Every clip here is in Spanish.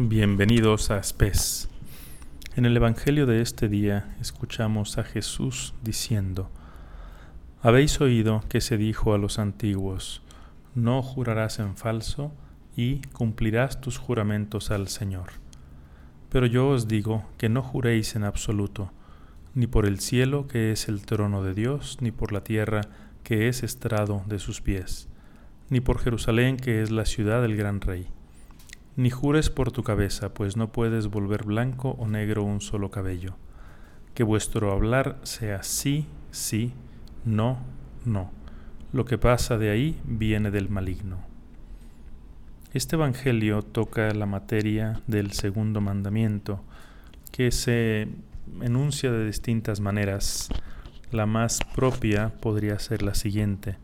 Bienvenidos a Spes. En el Evangelio de este día escuchamos a Jesús diciendo, Habéis oído que se dijo a los antiguos, no jurarás en falso y cumplirás tus juramentos al Señor. Pero yo os digo que no juréis en absoluto, ni por el cielo que es el trono de Dios, ni por la tierra que es estrado de sus pies, ni por Jerusalén que es la ciudad del gran rey ni jures por tu cabeza, pues no puedes volver blanco o negro un solo cabello. Que vuestro hablar sea sí, sí, no, no. Lo que pasa de ahí viene del maligno. Este Evangelio toca la materia del segundo mandamiento, que se enuncia de distintas maneras. La más propia podría ser la siguiente.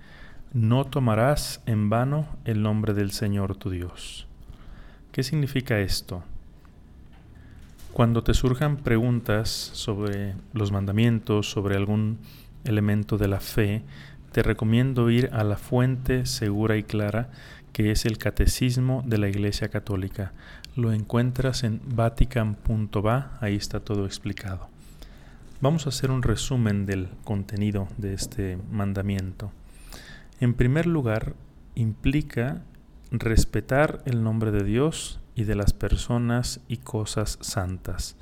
No tomarás en vano el nombre del Señor tu Dios. ¿Qué significa esto? Cuando te surjan preguntas sobre los mandamientos, sobre algún elemento de la fe, te recomiendo ir a la fuente segura y clara que es el Catecismo de la Iglesia Católica. Lo encuentras en vatican.va, ahí está todo explicado. Vamos a hacer un resumen del contenido de este mandamiento. En primer lugar, implica respetar el nombre de Dios y de las personas y cosas santas,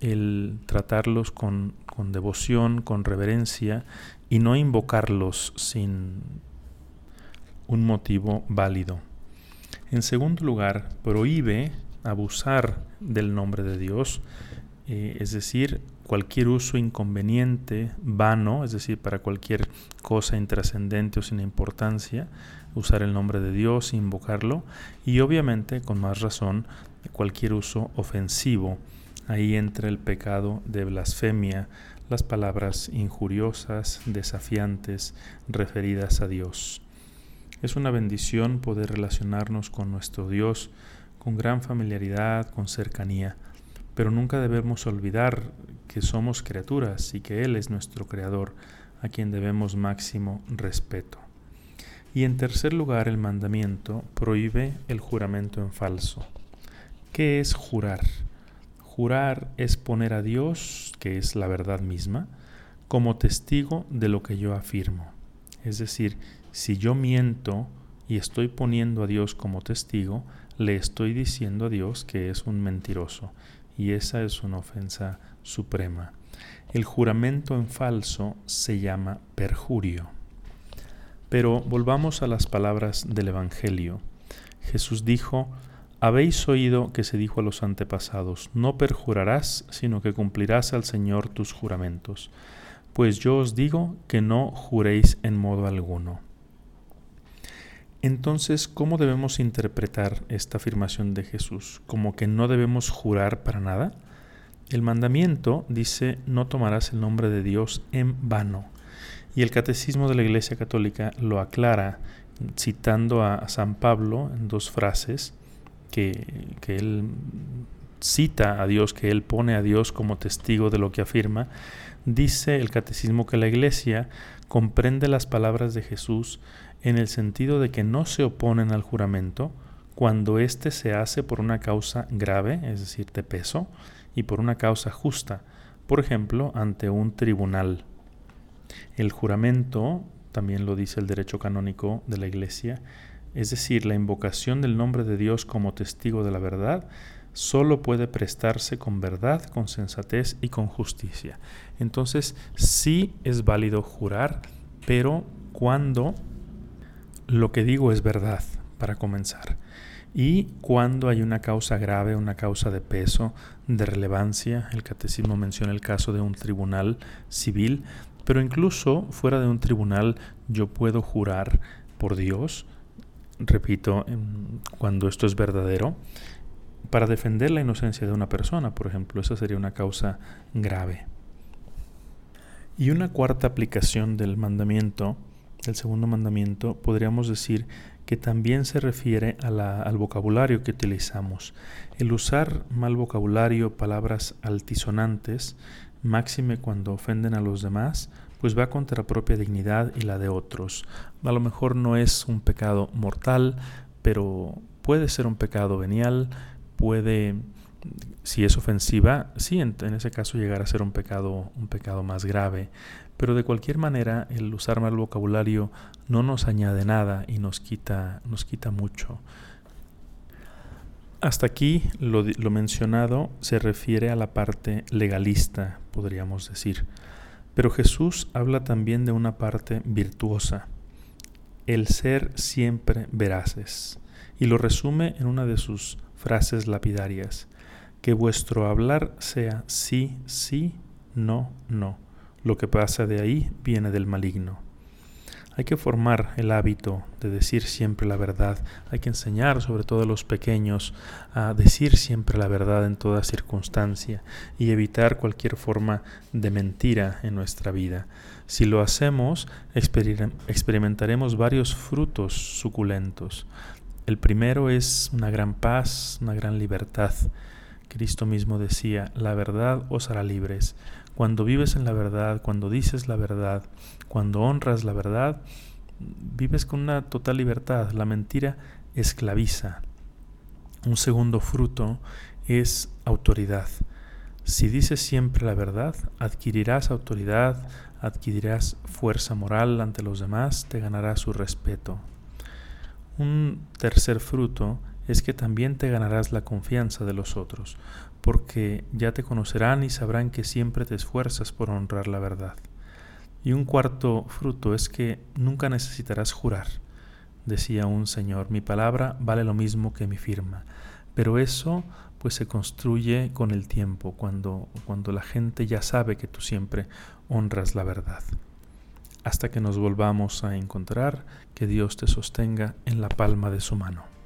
el tratarlos con, con devoción, con reverencia y no invocarlos sin un motivo válido. En segundo lugar, prohíbe abusar del nombre de Dios, eh, es decir, cualquier uso inconveniente, vano, es decir, para cualquier cosa intrascendente o sin importancia, usar el nombre de Dios, invocarlo, y obviamente, con más razón, cualquier uso ofensivo. Ahí entra el pecado de blasfemia, las palabras injuriosas, desafiantes, referidas a Dios. Es una bendición poder relacionarnos con nuestro Dios con gran familiaridad, con cercanía, pero nunca debemos olvidar que somos criaturas y que Él es nuestro Creador, a quien debemos máximo respeto. Y en tercer lugar, el mandamiento prohíbe el juramento en falso. ¿Qué es jurar? Jurar es poner a Dios, que es la verdad misma, como testigo de lo que yo afirmo. Es decir, si yo miento y estoy poniendo a Dios como testigo, le estoy diciendo a Dios que es un mentiroso, y esa es una ofensa suprema. El juramento en falso se llama perjurio. Pero volvamos a las palabras del Evangelio. Jesús dijo, Habéis oído que se dijo a los antepasados, no perjurarás, sino que cumplirás al Señor tus juramentos. Pues yo os digo que no juréis en modo alguno. Entonces, ¿cómo debemos interpretar esta afirmación de Jesús? ¿Como que no debemos jurar para nada? El mandamiento dice, no tomarás el nombre de Dios en vano. Y el Catecismo de la Iglesia Católica lo aclara citando a San Pablo en dos frases que, que él cita a Dios, que él pone a Dios como testigo de lo que afirma, dice el catecismo que la Iglesia comprende las palabras de Jesús en el sentido de que no se oponen al juramento cuando éste se hace por una causa grave, es decir, de peso, y por una causa justa, por ejemplo, ante un tribunal el juramento, también lo dice el derecho canónico de la Iglesia, es decir, la invocación del nombre de Dios como testigo de la verdad, solo puede prestarse con verdad, con sensatez y con justicia. Entonces, sí es válido jurar, pero cuando lo que digo es verdad, para comenzar. Y cuando hay una causa grave, una causa de peso, de relevancia, el catecismo menciona el caso de un tribunal civil, pero incluso fuera de un tribunal yo puedo jurar por Dios, repito, cuando esto es verdadero, para defender la inocencia de una persona, por ejemplo, esa sería una causa grave. Y una cuarta aplicación del mandamiento, del segundo mandamiento, podríamos decir que también se refiere al vocabulario que utilizamos. El usar mal vocabulario, palabras altisonantes, máxime cuando ofenden a los demás, pues va contra la propia dignidad y la de otros. A lo mejor no es un pecado mortal, pero puede ser un pecado venial, puede, si es ofensiva, sí, en, ese caso llegar a ser un pecado, un pecado más grave. Pero de cualquier manera, el usar mal vocabulario no nos añade nada y nos quita, nos quita mucho. Hasta aquí lo, mencionado se refiere a la parte legalista, podríamos decir. Pero Jesús habla también de una parte virtuosa, el ser siempre veraces, y lo resume en una de sus frases lapidarias, que vuestro hablar sea sí, sí, no, no. Lo que pasa de ahí viene del maligno. Hay que formar el hábito de decir siempre la verdad. Hay que enseñar, sobre todo a los pequeños, a decir siempre la verdad en toda circunstancia y evitar cualquier forma de mentira en nuestra vida. Si lo hacemos, experimentaremos varios frutos suculentos. El primero es una gran paz, una gran libertad. Cristo mismo decía, la verdad os hará libres. Cuando vives en la verdad, cuando dices la verdad, cuando honras la verdad, vives con una total libertad. La mentira esclaviza. Un segundo fruto es autoridad. Si dices siempre la verdad, adquirirás autoridad, adquirirás fuerza moral ante los demás, te ganarás su respeto. Un tercer fruto es que también te ganarás la confianza de los otros, porque ya te conocerán y sabrán que siempre te esfuerzas por honrar la verdad. Y un cuarto fruto es que nunca necesitarás jurar. Decía un señor, mi palabra vale lo mismo que mi firma. Pero eso pues se construye con el tiempo, cuando, cuando la gente ya sabe que tú siempre honras la verdad. Hasta que nos volvamos a encontrar, que Dios te sostenga en la palma de su mano.